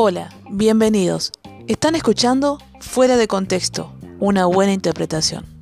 Hola, bienvenidos. Están escuchando Fuera de Contexto, una buena interpretación.